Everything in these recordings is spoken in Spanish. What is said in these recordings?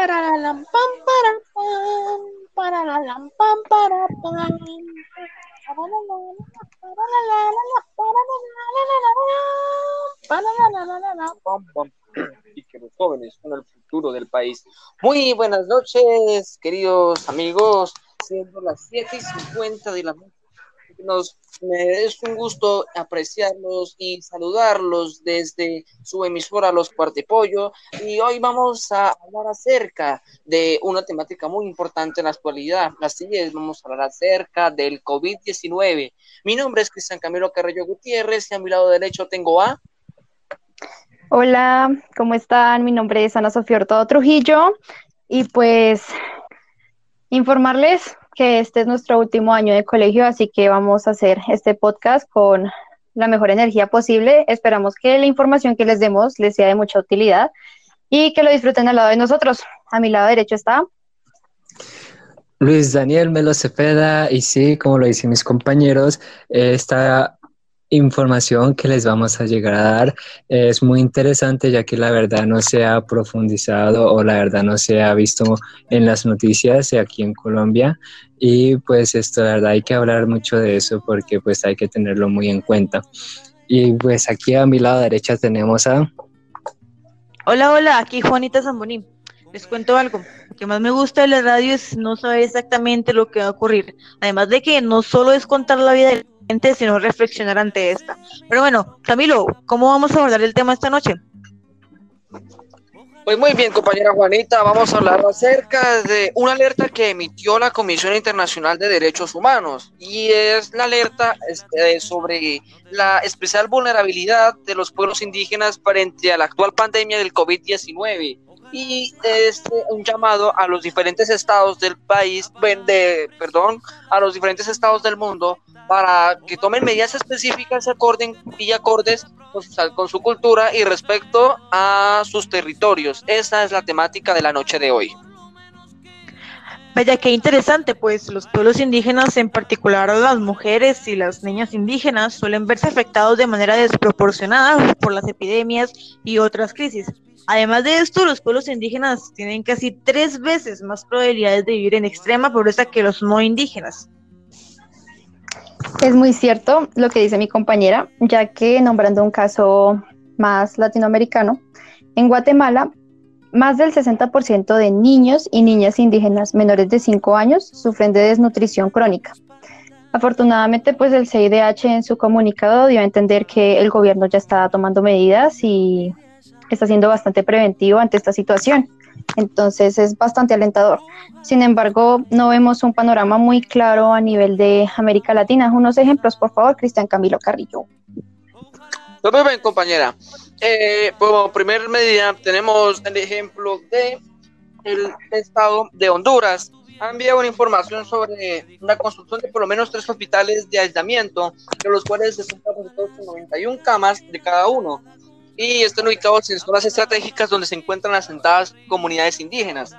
para la lam pam para pam para la lam pam para pam y que los jóvenes son el futuro del país. Muy buenas noches, queridos amigos. Siendo las 7 y 50 de la noche nos me es un gusto apreciarlos y saludarlos desde su emisora Los Cuartipollo y hoy vamos a hablar acerca de una temática muy importante en la actualidad. Así es, vamos a hablar acerca del COVID-19. Mi nombre es Cristian Camilo Carrillo Gutiérrez y a mi lado derecho tengo a... Hola, ¿cómo están? Mi nombre es Ana Sofía Hurtado Trujillo y pues informarles que este es nuestro último año de colegio, así que vamos a hacer este podcast con la mejor energía posible. Esperamos que la información que les demos les sea de mucha utilidad y que lo disfruten al lado de nosotros. A mi lado derecho está Luis Daniel Melo Cepeda y sí, como lo dicen mis compañeros, está información que les vamos a llegar a dar es muy interesante ya que la verdad no se ha profundizado o la verdad no se ha visto en las noticias aquí en Colombia y pues esto la verdad hay que hablar mucho de eso porque pues hay que tenerlo muy en cuenta y pues aquí a mi lado derecha tenemos a Hola, hola, aquí Juanita Zamboní. Les cuento algo. Lo que más me gusta de la radio es no saber exactamente lo que va a ocurrir. Además de que no solo es contar la vida del sino reflexionar ante esta. Pero bueno, Camilo, ¿cómo vamos a abordar el tema esta noche? Pues muy bien, compañera Juanita, vamos a hablar acerca de una alerta que emitió la Comisión Internacional de Derechos Humanos y es la alerta este, sobre la especial vulnerabilidad de los pueblos indígenas frente a la actual pandemia del COVID-19 y este un llamado a los diferentes estados del país, de, perdón, a los diferentes estados del mundo para que tomen medidas específicas acorden y acordes con su, cultura y respecto a sus territorios. Esa es la temática de la noche de hoy. Vaya, qué interesante, pues los pueblos indígenas, en particular las mujeres y las niñas indígenas, suelen verse afectados de manera desproporcionada por las epidemias y otras crisis. Además de esto, los pueblos indígenas tienen casi tres veces más probabilidades de vivir en extrema pobreza que los no indígenas. Es muy cierto lo que dice mi compañera, ya que nombrando un caso más latinoamericano, en Guatemala, más del 60% de niños y niñas indígenas menores de 5 años sufren de desnutrición crónica. Afortunadamente, pues el CIDH en su comunicado dio a entender que el gobierno ya está tomando medidas y está siendo bastante preventivo ante esta situación. Entonces es bastante alentador. Sin embargo, no vemos un panorama muy claro a nivel de América Latina. Unos ejemplos, por favor, Cristian Camilo Carrillo. Muy bien, compañera. Eh, como primer medida tenemos el ejemplo de el estado de Honduras. Ha enviado una información sobre la construcción de por lo menos tres hospitales de aislamiento, de los cuales se están con 91 camas de cada uno y están ubicados en zonas estratégicas donde se encuentran asentadas comunidades indígenas.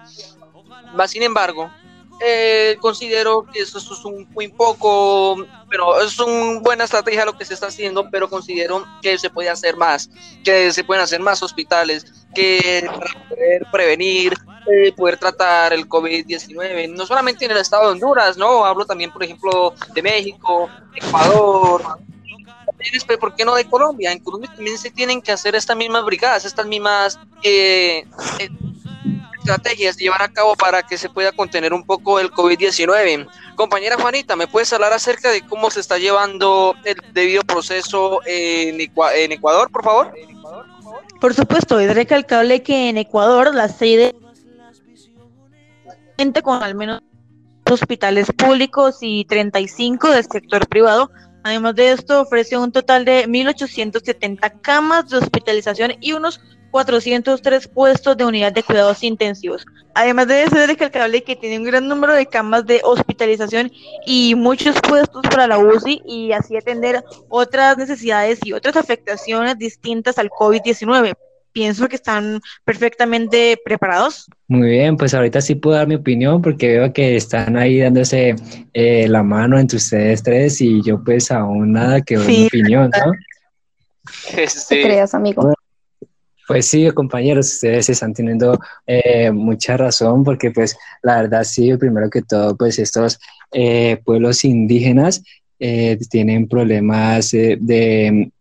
Más sin embargo, eh, considero que eso, es un muy poco, pero es una buena estrategia lo que se está haciendo, pero considero que se puede hacer más, que se pueden hacer más hospitales, que para poder prevenir, eh, poder tratar el COVID-19, no solamente en el estado de Honduras, no, hablo también, por ejemplo, de México, Ecuador, ¿por qué no de Colombia? En Colombia también se tienen que hacer estas mismas brigadas, estas mismas eh, eh, estrategias llevar a cabo para que se pueda contener un poco el COVID-19. Compañera Juanita, ¿me puedes hablar acerca de cómo se está llevando el debido proceso en, Ecuador, por favor? Por supuesto, es recalcable que en Ecuador la sede con al menos hospitales públicos y 35 del sector privado Además de esto, ofrece un total de 1.870 camas de hospitalización y unos 403 puestos de unidad de cuidados intensivos. Además de es recalcable que tiene un gran número de camas de hospitalización y muchos puestos para la UCI y así atender otras necesidades y otras afectaciones distintas al COVID-19 pienso que están perfectamente preparados. Muy bien, pues ahorita sí puedo dar mi opinión porque veo que están ahí dándose eh, la mano entre ustedes tres y yo pues aún nada que doy mi opinión, ¿no? Sí. creas, amigo? Pues sí, compañeros, ustedes están teniendo eh, mucha razón porque pues la verdad sí, primero que todo, pues estos eh, pueblos indígenas eh, tienen problemas de,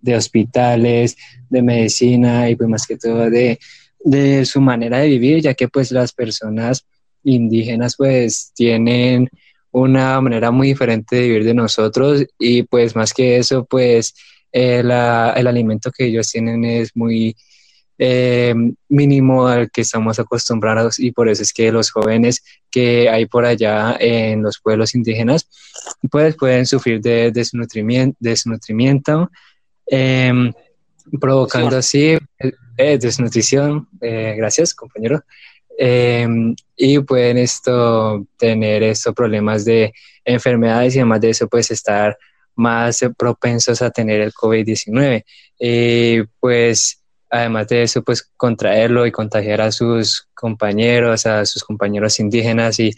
de hospitales, de medicina y pues más que todo de, de su manera de vivir, ya que pues las personas indígenas pues tienen una manera muy diferente de vivir de nosotros y pues más que eso pues eh, el alimento que ellos tienen es muy eh, mínimo al que estamos acostumbrados y por eso es que los jóvenes que hay por allá en los pueblos indígenas pues pueden sufrir de desnutrimiento, desnutrimiento em, provocando así eh, desnutrición, gracias compañero, em, y pueden esto tener estos problemas de enfermedades y además de eso pues estar más propensos a tener el COVID-19. Y pues además de eso, pues contraerlo y contagiar a sus compañeros, a sus compañeros indígenas y,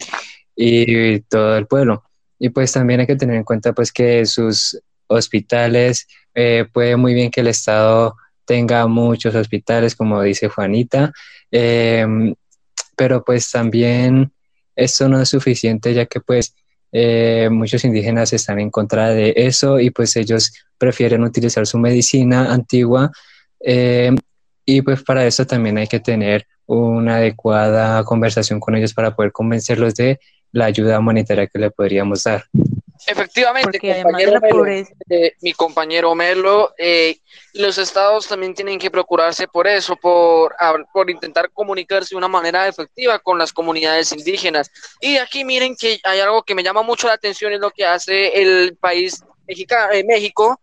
y todo el pueblo. Y pues también hay que tener en cuenta pues que sus hospitales, eh, puede muy bien que el Estado tenga muchos hospitales, como dice Juanita, em, pero pues también esto no es suficiente ya que pues eh, muchos indígenas están en contra de eso y pues ellos prefieren utilizar su medicina antigua eh, y pues para eso también hay que tener una adecuada conversación con ellos para poder convencerlos de la ayuda humanitaria que le podríamos dar. Efectivamente, compañero Melo, eh, mi compañero Melo, eh, los estados también tienen que procurarse por eso, por, por intentar comunicarse de una manera efectiva con las comunidades indígenas. Y aquí miren que hay algo que me llama mucho la atención, es lo que hace el país eh, México,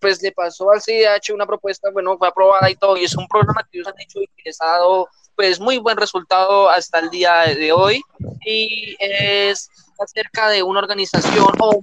pues le pasó al CIDH una propuesta, bueno, fue aprobada y todo, y es un programa que ellos han hecho y que les ha dado pues muy buen resultado hasta el día de hoy, y es acerca de una organización o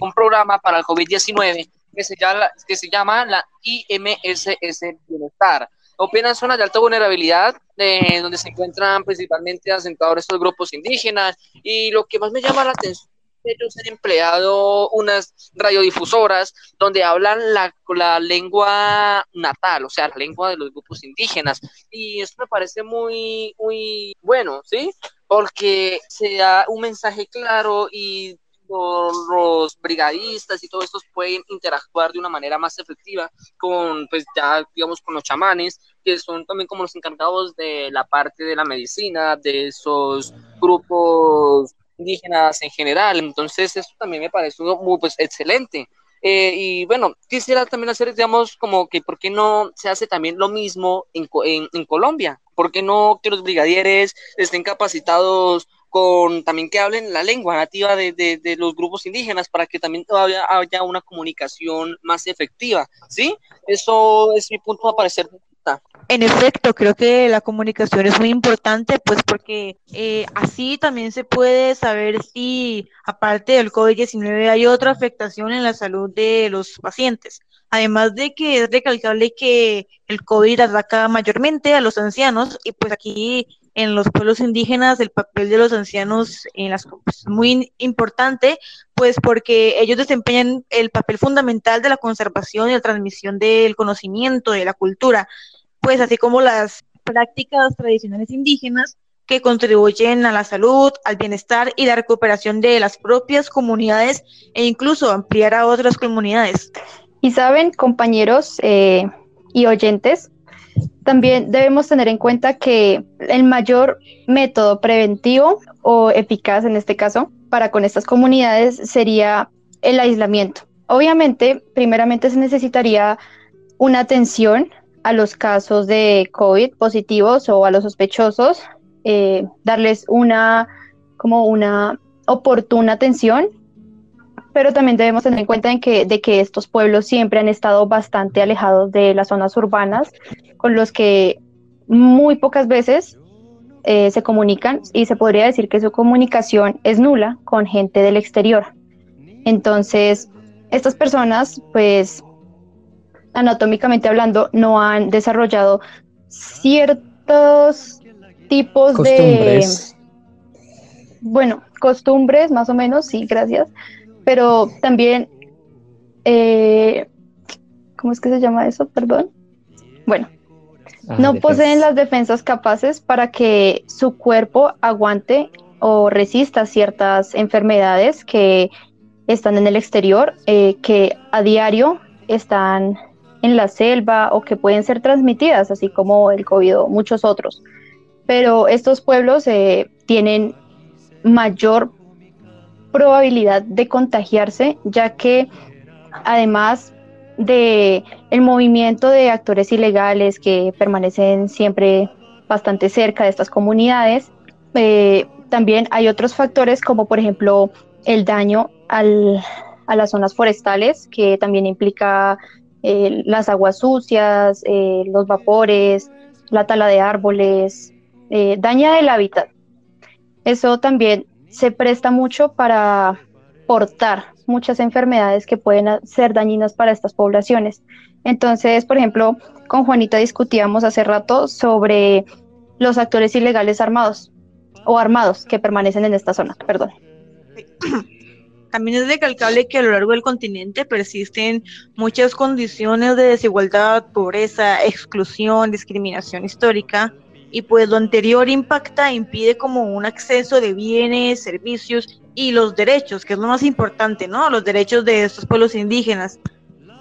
un programa para el COVID-19 que se llama, que se llama la IMSS Bienestar. Opera zonas de alta vulnerabilidad, eh, donde se encuentran principalmente asentados estos grupos indígenas. Y lo que más me llama la atención ellos han empleado unas radiodifusoras donde hablan la, la, lengua natal, o sea, la lengua de los grupos indígenas. Y esto me parece muy, muy bueno, ¿sí? porque se da un mensaje claro y los, brigadistas y todos estos pueden interactuar de una manera más efectiva con, pues ya, digamos, con los chamanes, que son también como los encargados de la parte de la medicina, de esos grupos indígenas en general. Entonces, esto también me parece muy, pues, excelente. Eh, y bueno, quisiera también hacer, digamos, como que, ¿por qué no se hace también lo mismo en, en, en Colombia? ¿Por qué no que los brigadieres estén capacitados con también que hablen la lengua nativa de, de, los grupos indígenas para que también todavía haya una comunicación más efectiva? ¿Sí? Eso es mi punto a parecer en efecto, creo que la comunicación es muy importante, pues porque eh, así también se puede saber si, aparte del COVID-19, hay otra afectación en la salud de los pacientes. Además de que es recalcable que el COVID ataca mayormente a los ancianos y pues aquí en los pueblos indígenas el papel de los ancianos en es muy importante, pues porque ellos desempeñan el papel fundamental de la conservación y la transmisión del conocimiento, de la cultura pues así como las prácticas tradicionales indígenas que contribuyen a la salud, al bienestar y la recuperación de las propias comunidades e incluso ampliar a otras comunidades. Y saben, compañeros eh, y oyentes, también debemos tener en cuenta que el mayor método preventivo o eficaz en este caso para con estas comunidades sería el aislamiento. Obviamente, primeramente se necesitaría una atención a los casos de COVID positivos o a los sospechosos, eh, darles una como una oportuna atención, pero también debemos tener en cuenta en que, de que estos pueblos siempre han estado bastante alejados de las zonas urbanas, con los que muy pocas veces eh, se comunican y se podría decir que su comunicación es nula con gente del exterior. Entonces, estas personas pues anatómicamente hablando, no han desarrollado ciertos tipos de, bueno, costumbres, más o menos, sí, gracias, pero también, eh, ¿cómo es que se llama eso? Perdón. bueno, ah, no poseen las defensas capaces para que su cuerpo aguante o resista ciertas enfermedades que están en el exterior, eh, que a diario están en la selva o que pueden ser transmitidas, así como el COVID o muchos otros. Pero estos pueblos eh, tienen mayor probabilidad de contagiarse, ya que además de el movimiento de actores ilegales que permanecen siempre bastante cerca de estas comunidades, eh, también hay otros factores como por ejemplo el daño a las zonas forestales, que también implica eh, las aguas sucias, eh, los vapores, la tala de árboles, eh, daña el hábitat. Eso también se presta mucho para portar muchas enfermedades que pueden ser dañinas para estas poblaciones. Entonces, por ejemplo, con Juanita discutíamos hace rato sobre los actores ilegales armados o armados que permanecen en esta zona, perdón. También es recalcable que a lo largo del continente persisten muchas condiciones de desigualdad, pobreza, exclusión, discriminación histórica, y pues lo anterior impacta e impide como un acceso de bienes, servicios y los derechos, que es lo más importante, ¿no? Los derechos de estos pueblos indígenas.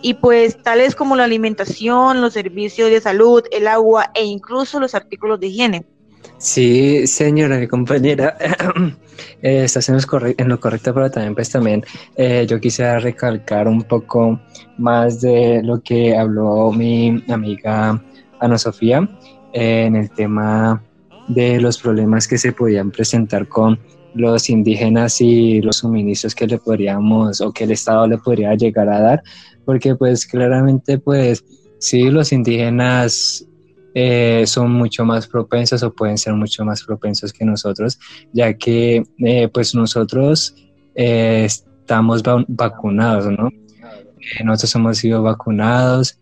Y pues tales como la alimentación, los servicios de salud, el agua e incluso los artículos de higiene. Sí, señora, mi compañera, eh, estás en, lo correcto, pero también pues también eh, yo quisiera recalcar un poco más de lo que habló mi amiga Ana Sofía eh, en el tema de los problemas que se podían presentar con los indígenas y los suministros que le podríamos o que el Estado le podría llegar a dar, porque pues claramente pues sí, los indígenas eh, son mucho más propensos o pueden ser mucho más propensos que nosotros, ya que eh, pues nosotros eh, estamos vacunados, ¿no? nosotros hemos sido vacunados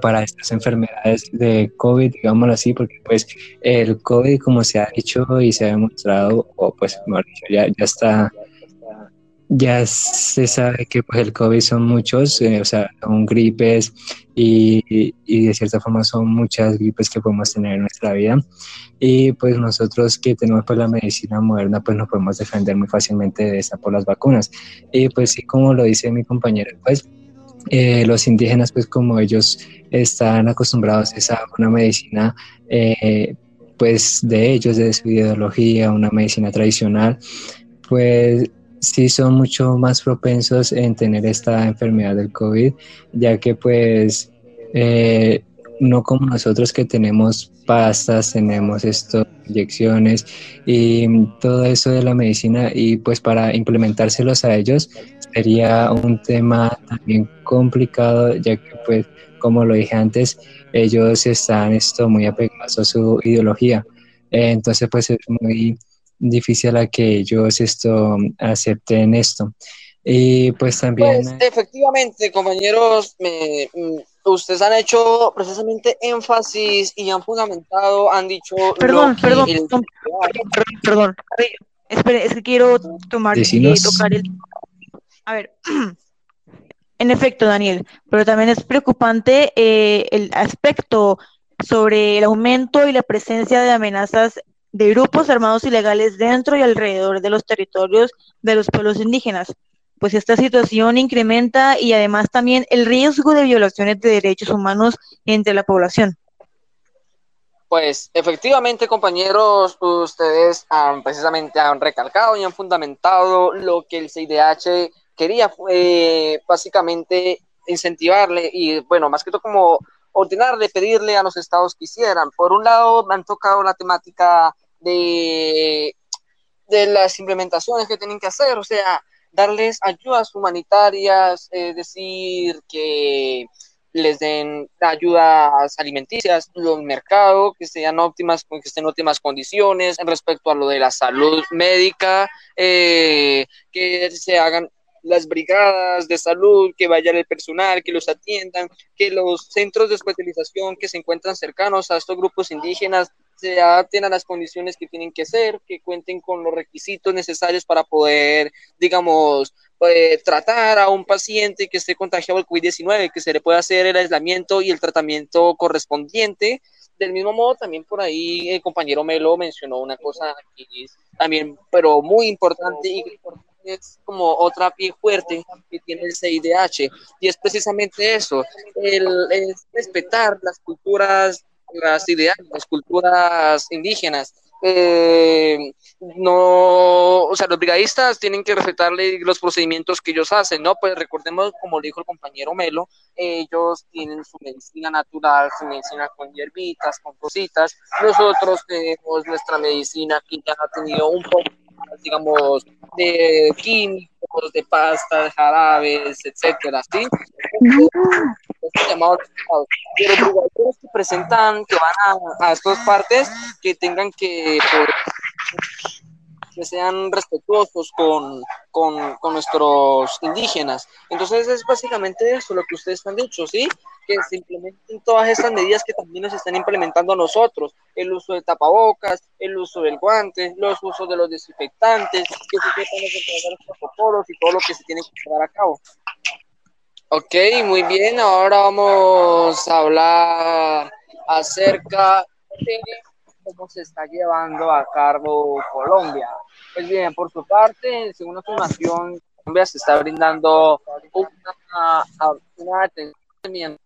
para estas enfermedades de COVID, digámoslo así, porque pues el COVID, como se ha dicho y se ha demostrado, o pues ya está ya se sabe que pues, el COVID son muchos, o sea, son gripes, y, de cierta forma son muchas gripes que podemos tener en nuestra vida. Y pues nosotros que tenemos pues la medicina moderna pues nos podemos defender muy fácilmente de esa por las vacunas. Y pues sí como lo dice mi compañero pues eh, los indígenas pues como ellos están acostumbrados a una medicina eh, pues de ellos de su ideología una medicina tradicional pues sí son mucho más propensos en tener esta enfermedad del COVID, ya que pues eh, no como nosotros que tenemos pastas, tenemos esto, inyecciones y todo eso de la medicina y pues para implementárselos a ellos sería un tema también complicado, ya que pues como lo dije antes, ellos están esto muy apegados a su ideología. entonces pues es muy difícil a que ellos esto acepten esto. Y pues también... Pues, efectivamente, compañeros, mm, ustedes han hecho precisamente énfasis y han fundamentado, han dicho... Perdón, perdón, perdón, perdón, Espere, es que quiero tomar y tocar el... A ver, en efecto, Daniel, pero también es preocupante eh, el aspecto sobre el aumento y la presencia de amenazas de grupos armados ilegales dentro y alrededor de los territorios de los pueblos indígenas, pues esta situación incrementa y además también el riesgo de violaciones de derechos humanos entre la población. Pues efectivamente, compañeros, ustedes han, precisamente han recalcado y han fundamentado lo que el CIDH quería, fue básicamente incentivarle y, bueno, más que todo como ordenarle, pedirle a los estados que hicieran. Por un lado, me han tocado la temática de, las implementaciones que tienen que hacer, o sea, darles ayudas humanitarias, es decir, que les den ayudas alimenticias, los mercados que sean óptimas, que estén en óptimas condiciones respecto a lo de la salud médica, eh, que se hagan las brigadas de salud, que vaya el personal, que los atiendan, que los centros de especialización que se encuentran cercanos a estos grupos indígenas se adapten a las condiciones que tienen que ser, que cuenten con los requisitos necesarios para poder, digamos, eh, tratar a un paciente que esté contagiado del COVID-19, que se le pueda hacer el aislamiento y el tratamiento correspondiente. Del mismo modo, también por ahí el compañero Melo mencionó una cosa es también, pero muy importante y es como otra pie fuerte que tiene el CIDH y es precisamente eso, el, respetar las culturas, las ideales, las culturas indígenas, eh, no, o sea, los brigadistas tienen que respetarle los procedimientos que ellos hacen, ¿no? Pues recordemos, como dijo el compañero Melo, ellos tienen su medicina natural, su medicina con hierbitas, con cositas. Nosotros tenemos nuestra medicina que ya ha tenido un poco, digamos, de químicos, de pasta, de jarabes, etcétera, ¿sí? llamados pero los que presentan que van a, a estas partes que tengan que sean respetuosos con, con, con, nuestros indígenas. Entonces es básicamente eso lo que ustedes han dicho, ¿sí? Que se implementen todas estas medidas que también nos están implementando nosotros, el uso de tapabocas, el uso del guante, los usos de los desinfectantes, que se sepan los protocolos y todo lo que se tiene que llevar a cabo. Ok, muy bien. Ahora vamos a hablar acerca de cómo se está llevando a cabo Colombia. Pues bien, por su parte, según la información, Colombia se está brindando una, una atención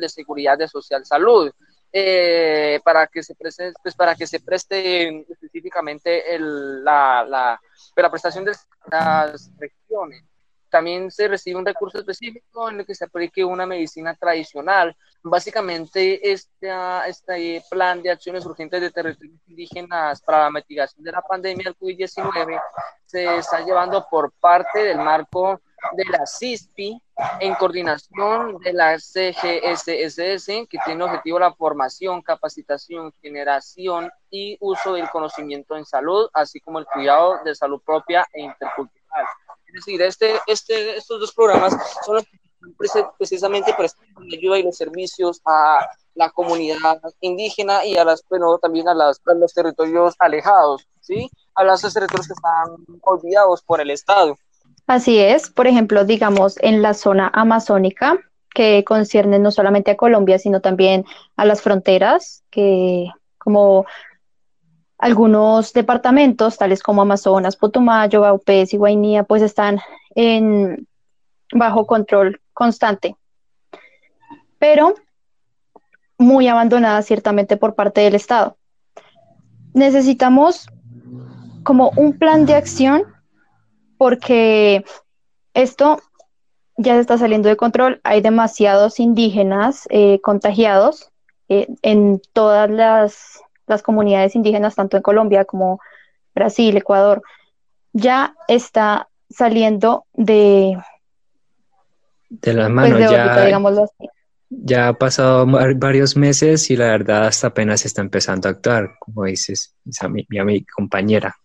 de seguridad de social salud. Eh, para que se preste, pues para que se preste específicamente el, la, la, la prestación de las regiones también se recibe un recurso específico en el que se aplique una medicina tradicional. Básicamente, este, este plan de acciones urgentes de territorios indígenas para la mitigación de la pandemia del COVID-19 se está llevando por parte del marco de la CISPI en coordinación de la CGSSS, que tiene objetivo la formación, capacitación, generación y uso del conocimiento en salud, así como el cuidado de salud propia e intercultural. Es decir, este, este, estos dos programas son los que precisamente prestan ayuda y los servicios a la comunidad indígena y a las, bueno, también a, las, a los territorios alejados, ¿sí? A los territorios que están olvidados por el Estado. Así es, por ejemplo, digamos, en la zona amazónica, que concierne no solamente a Colombia, sino también a las fronteras, que como algunos departamentos, tales como Amazonas, Putumayo, Baupés y Guainía, pues están en bajo control constante, pero muy abandonadas ciertamente por parte del Estado. Necesitamos como un plan de acción porque esto ya se está saliendo de control, hay demasiados indígenas eh, contagiados eh, en todas las las comunidades indígenas, tanto en Colombia como Brasil, Ecuador, ya está saliendo de, de las pues, manos, ya, ya ha pasado varios meses y la verdad hasta apenas está empezando a actuar, como dices, mi, mi, compañera.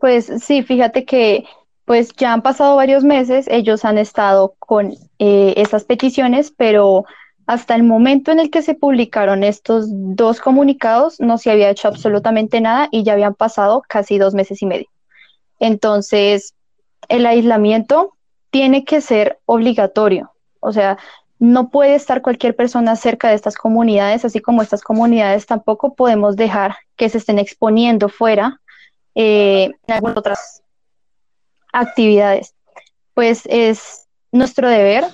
Pues sí, fíjate que pues ya han pasado varios meses, ellos han estado con eh, esas peticiones, pero hasta el momento en el que se publicaron estos dos comunicados, no se había hecho absolutamente nada y ya habían pasado casi dos meses y medio. Entonces, el aislamiento tiene que ser obligatorio. O sea, no puede estar cualquier persona cerca de estas comunidades, así como estas comunidades tampoco podemos dejar que se estén exponiendo fuera eh, en algunas otras actividades. Pues es nuestro deber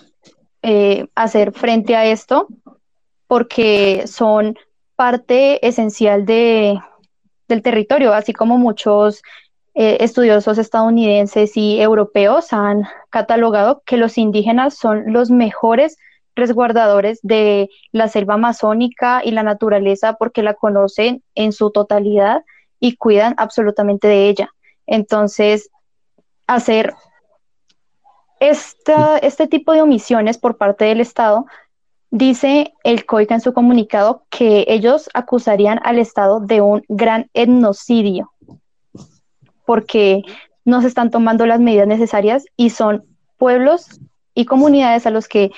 eh, hacer frente a esto porque son parte esencial de, del territorio, así como muchos eh, estudiosos estadounidenses y europeos han catalogado que los indígenas son los mejores resguardadores de la selva amazónica y la naturaleza porque la conocen en su totalidad y cuidan absolutamente de ella. Entonces, hacer este tipo de omisiones por parte del Estado, dice el COICA en su comunicado que ellos acusarían al Estado de un gran etnocidio, porque no se están tomando las medidas necesarias y son pueblos y comunidades a los que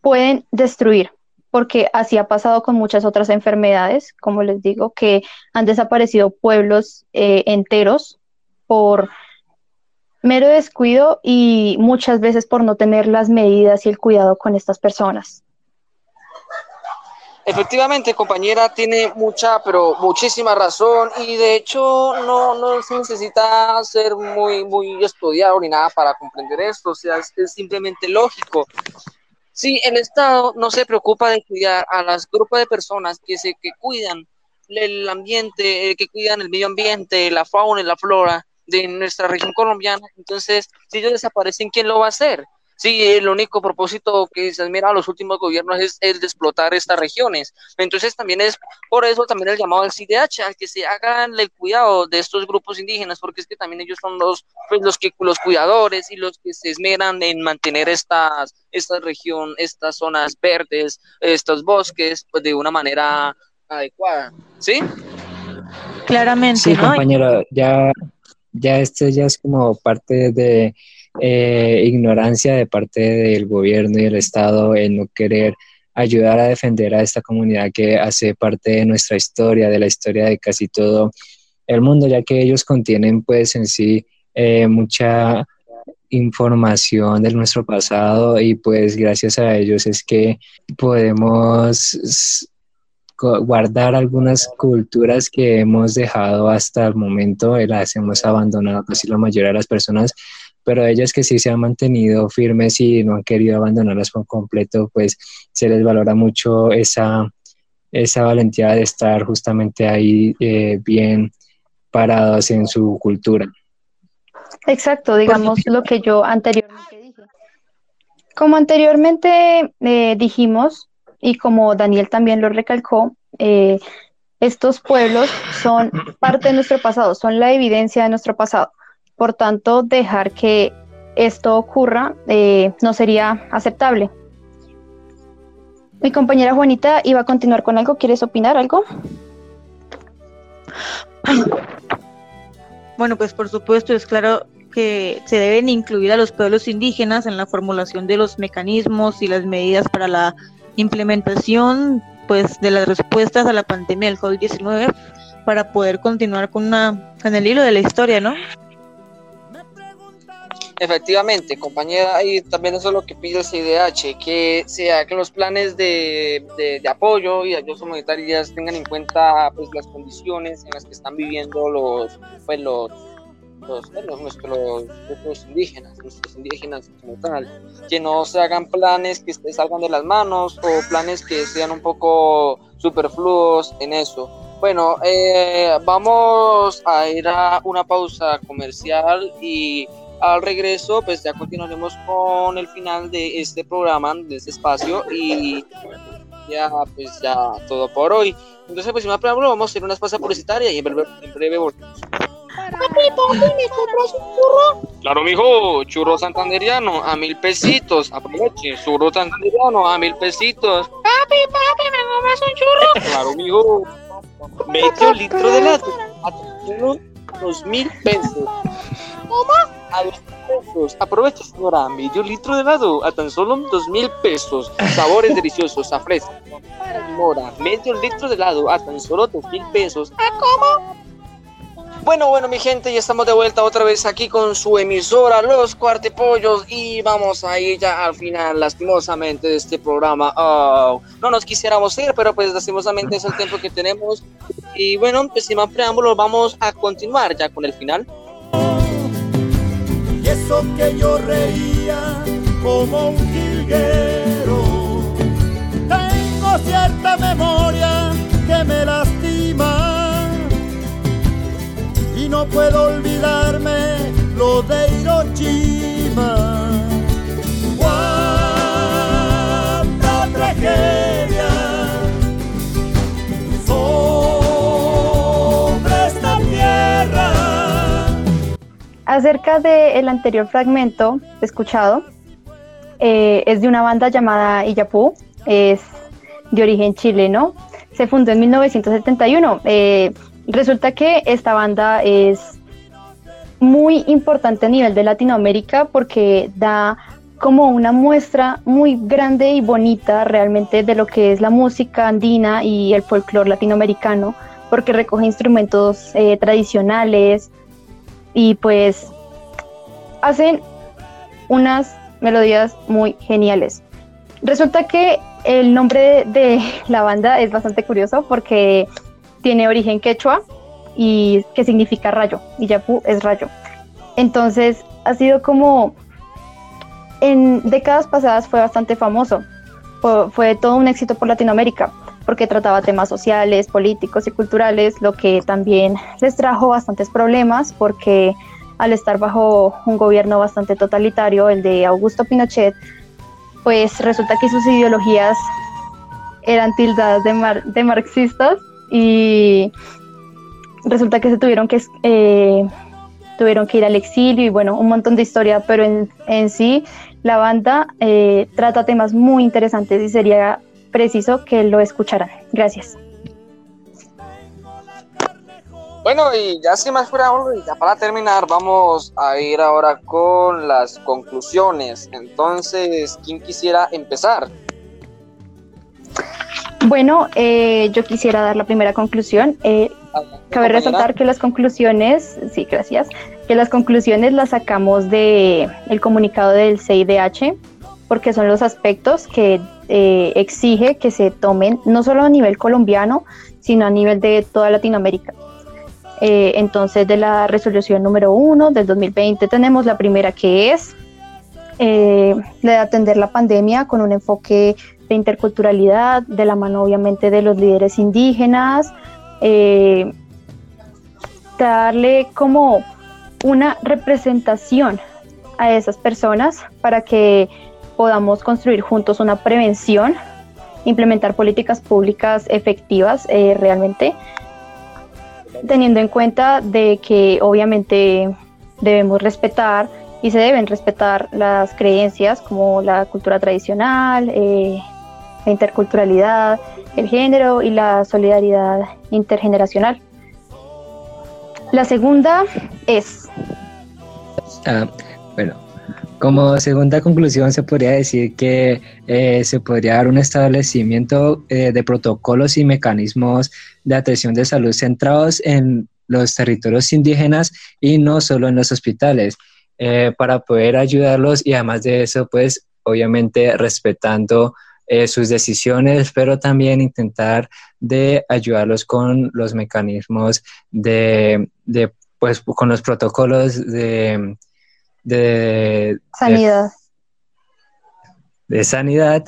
pueden destruir, porque así ha pasado con muchas otras enfermedades, como les digo, que han desaparecido pueblos eh, enteros por mero descuido y muchas veces por no tener las medidas y el cuidado con estas personas. Efectivamente, compañera, tiene mucha, pero muchísima razón y de hecho no, no se necesita ser muy, muy estudiado ni nada para comprender esto, o sea, es, simplemente lógico. Si el Estado no se preocupa de cuidar a las grupos de personas que, se, que cuidan el ambiente, eh, que cuidan el medio ambiente, la fauna y la flora de nuestra región colombiana, entonces si ellos desaparecen, ¿quién lo va a hacer? Sí, el único propósito que se admira a los últimos gobiernos es el de explotar estas regiones. Entonces también es por eso también el llamado al CIDH, al que se hagan el cuidado de estos grupos indígenas, porque es que también ellos son los, pues, los, que, los cuidadores y los que se esmeran en mantener estas, esta región, estas zonas verdes, estos bosques, pues de una manera adecuada. ¿Sí? Claramente. Sí, compañero, ya, ya esto ya es como parte de eh, ignorancia de parte del gobierno y del Estado en no querer ayudar a defender a esta comunidad que hace parte de nuestra historia, de la historia de casi todo el mundo, ya que ellos contienen pues en sí eh, mucha información de nuestro pasado y pues gracias a ellos es que podemos guardar algunas culturas que hemos dejado hasta el momento, las hemos abandonado casi la mayoría de las personas pero ellas que sí se han mantenido firmes y no han querido abandonarlas por completo, pues se les valora mucho esa, esa valentía de estar justamente ahí eh, bien parados en su cultura. Exacto, digamos lo que yo anteriormente dije. Como anteriormente eh, dijimos, y como Daniel también lo recalcó, eh, estos pueblos son parte de nuestro pasado, son la evidencia de nuestro pasado. Por tanto, dejar que esto ocurra eh, no sería aceptable. Mi compañera Juanita iba a continuar con algo. ¿Quieres opinar algo? Bueno, pues por supuesto es claro que se deben incluir a los pueblos indígenas en la formulación de los mecanismos y las medidas para la implementación pues de las respuestas a la pandemia del COVID-19 para poder continuar con una con el hilo de la historia, ¿no? Efectivamente, compañera, y también eso es lo que pide el CIDH, que sea que los planes de, de, apoyo y ayudas humanitarias tengan en cuenta pues las condiciones en las que están viviendo los pues los los, pues, nuestros, indígenas, nuestros indígenas como tal, que no se hagan planes que salgan de las manos o planes que sean un poco superfluos en eso. Bueno, eh, vamos a ir a una pausa comercial y al regreso, pues ya continuaremos con el final de este programa, de este espacio y ya, pues ya todo por hoy. Entonces, pues sin más preámbulo, vamos a hacer una espacio publicitaria y en breve, en breve volvemos. Papi, papi, ¿me compras un churro? Claro, mijo, churro santanderiano a mil pesitos. Aproveche, churro santanderiano a mil pesitos. Papi, papi, ¿me compras un churro? Claro, mijo. Medio litro de helado a dos mil pesos. ¿Cómo? a dos pesos. Aprovecha, señora, medio litro de helado a tan solo dos mil pesos. Sabores deliciosos, a fresca. Mora, medio litro de helado a tan solo dos mil pesos. ¿A cómo? Bueno, bueno, mi gente, ya estamos de vuelta otra vez aquí con su emisora, Los Cuartepollos, y vamos a ir ya al final, lastimosamente, de este programa. Oh, no nos quisiéramos ir, pero pues lastimosamente es el tiempo que tenemos. Y bueno, pues sin más preámbulos, vamos a continuar ya con el final eso que yo reía como un jilguero. Tengo cierta memoria que me lastima no puedo olvidarme lo de Hiroshima. ¡Cuánta tragedia! Acerca del anterior fragmento escuchado, eh, es de una banda llamada Iyapú, es de origen chileno, se fundó en 1971. Eh, resulta que esta banda es muy importante a nivel de Latinoamérica porque da como una muestra muy grande y bonita realmente de lo que es la música andina y el folclore latinoamericano, porque recoge instrumentos eh, tradicionales, y pues hacen unas melodías muy geniales. Resulta que el nombre de, la banda es bastante curioso porque tiene origen quechua y que significa rayo, y Yapu es rayo. Entonces ha sido como en décadas pasadas fue bastante famoso, fue, fue todo un éxito por Latinoamérica porque trataba temas sociales, políticos y culturales, lo que también les trajo bastantes problemas porque al estar bajo un gobierno bastante totalitario, el de Augusto Pinochet, pues resulta que sus ideologías eran tildadas de, de marxistas y resulta que se tuvieron que eh, tuvieron que ir al exilio y bueno, un montón de historia, pero en, en sí la banda eh, trata temas muy interesantes y sería preciso que lo escucharan. Gracias. Bueno, y ya sin más fuera, ya para terminar, vamos a ir ahora con las conclusiones. Entonces, ¿quién quisiera empezar? Bueno, eh, yo quisiera dar la primera conclusión. Eh, cabe resaltar que las conclusiones, sí, gracias, que las conclusiones las sacamos de el comunicado del CIDH, porque son los aspectos que eh, exige que se tomen no solo a nivel colombiano, sino a nivel de toda Latinoamérica. Eh, entonces, de la resolución número uno del 2020 tenemos la primera que es eh, de atender la pandemia con un enfoque de interculturalidad, de la mano obviamente de los líderes indígenas, eh, darle como una representación a esas personas para que podamos construir juntos una prevención, implementar políticas públicas efectivas realmente teniendo en cuenta de que obviamente debemos respetar y se deben respetar las creencias como la cultura tradicional, eh, la interculturalidad, el género y la solidaridad intergeneracional. La segunda es... Ah, bueno, como segunda conclusión se podría decir que eh, se podría dar un establecimiento eh, de protocolos y mecanismos de atención de salud centrados en los territorios indígenas y no solo en los hospitales, eh, para poder ayudarlos y además de eso, pues obviamente respetando sus decisiones, pero también intentar de ayudarlos con los mecanismos de, de pues con los protocolos de de sanidad. De, sanidad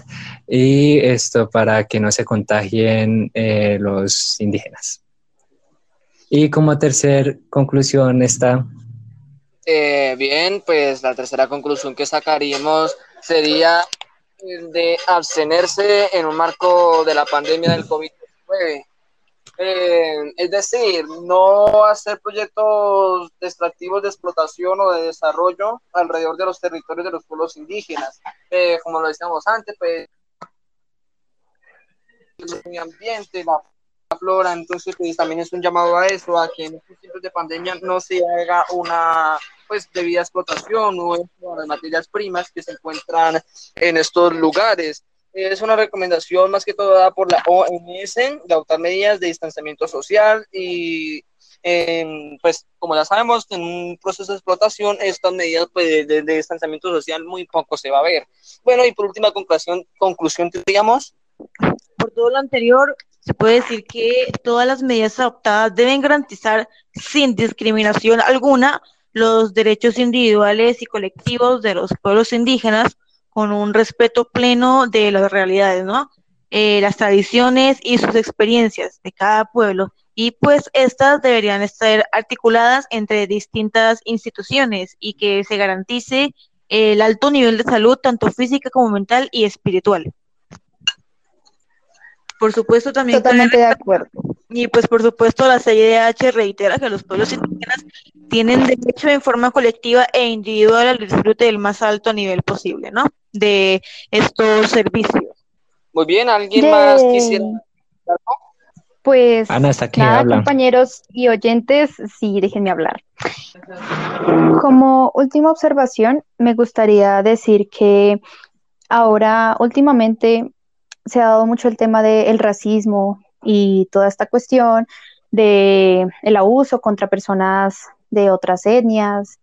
y esto para que no se contagien eh, los indígenas. Y como tercer conclusión está... Eh, bien, pues la tercera conclusión que sacaríamos sería el de abstenerse en un marco de la pandemia del COVID-19 eh, es decir, no hacer proyectos extractivos de explotación o de desarrollo alrededor de los territorios de los pueblos indígenas. Eh, como lo decíamos antes, pues el medio ambiente, la, flora, entonces pues, también es un llamado a eso, a que en estos tiempos de pandemia no se haga una pues debida explotación o de materias primas que se encuentran en estos lugares es una recomendación más que todo dada por la OMS de adoptar medidas de distanciamiento social y em, pues como ya sabemos en un proceso de explotación estas medidas pues, de, distanciamiento social muy poco se va a ver. Bueno y por última conclusión, conclusión digamos. Por todo lo anterior se puede decir que todas las medidas adoptadas deben garantizar sin discriminación alguna los derechos individuales y colectivos de los pueblos indígenas con un respeto pleno de las realidades, ¿no? Eh, las tradiciones y sus experiencias de cada pueblo. Y pues estas deberían estar articuladas entre distintas instituciones y que se garantice el alto nivel de salud, tanto física como mental y espiritual. Por supuesto, también. Totalmente de acuerdo. Y pues, por supuesto, la CIDH reitera que los pueblos indígenas tienen derecho en forma colectiva e individual al disfrute del más alto nivel posible, ¿no? De estos servicios. Muy bien, ¿alguien más quisiera? Pues nada, compañeros y oyentes, sí, déjenme hablar. Como última observación, me gustaría decir que ahora, últimamente, se ha dado mucho el tema del racismo y toda esta cuestión de el abuso contra personas de otras etnias,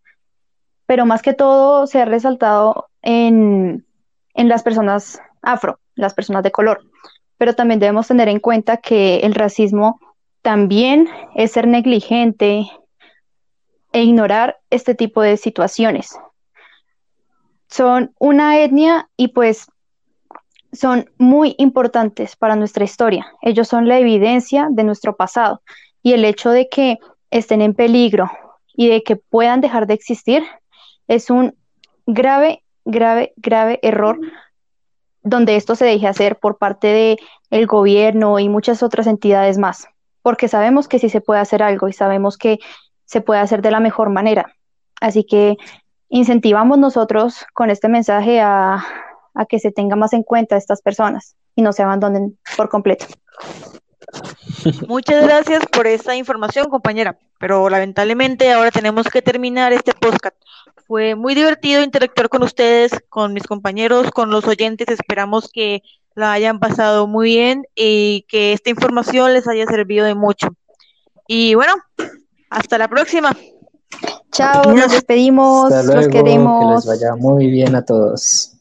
pero más que todo se ha resaltado en, en las personas afro, las personas de color. Pero también debemos tener en cuenta que el racismo también es ser negligente e ignorar este tipo de situaciones. Son una etnia y pues son muy importantes para nuestra historia. Ellos son la evidencia de nuestro pasado y el hecho de que estén en peligro y de que puedan dejar de existir es un grave, grave, grave error donde esto se deje hacer por parte del el gobierno y muchas otras entidades más, porque sabemos que sí se puede hacer algo y sabemos que se puede hacer de la mejor manera. Así que incentivamos nosotros con este mensaje a, a que se tenga más en cuenta a estas personas y no se abandonen por completo. Muchas gracias por esta información, compañera. Pero lamentablemente ahora tenemos que terminar este podcast. Fue muy divertido interactuar con ustedes, con mis compañeros, con los oyentes. Esperamos que la hayan pasado muy bien y que esta información les haya servido de mucho. Y bueno, hasta la próxima. Chao, nos despedimos, Hasta los luego, queremos. que les vaya muy bien a todos.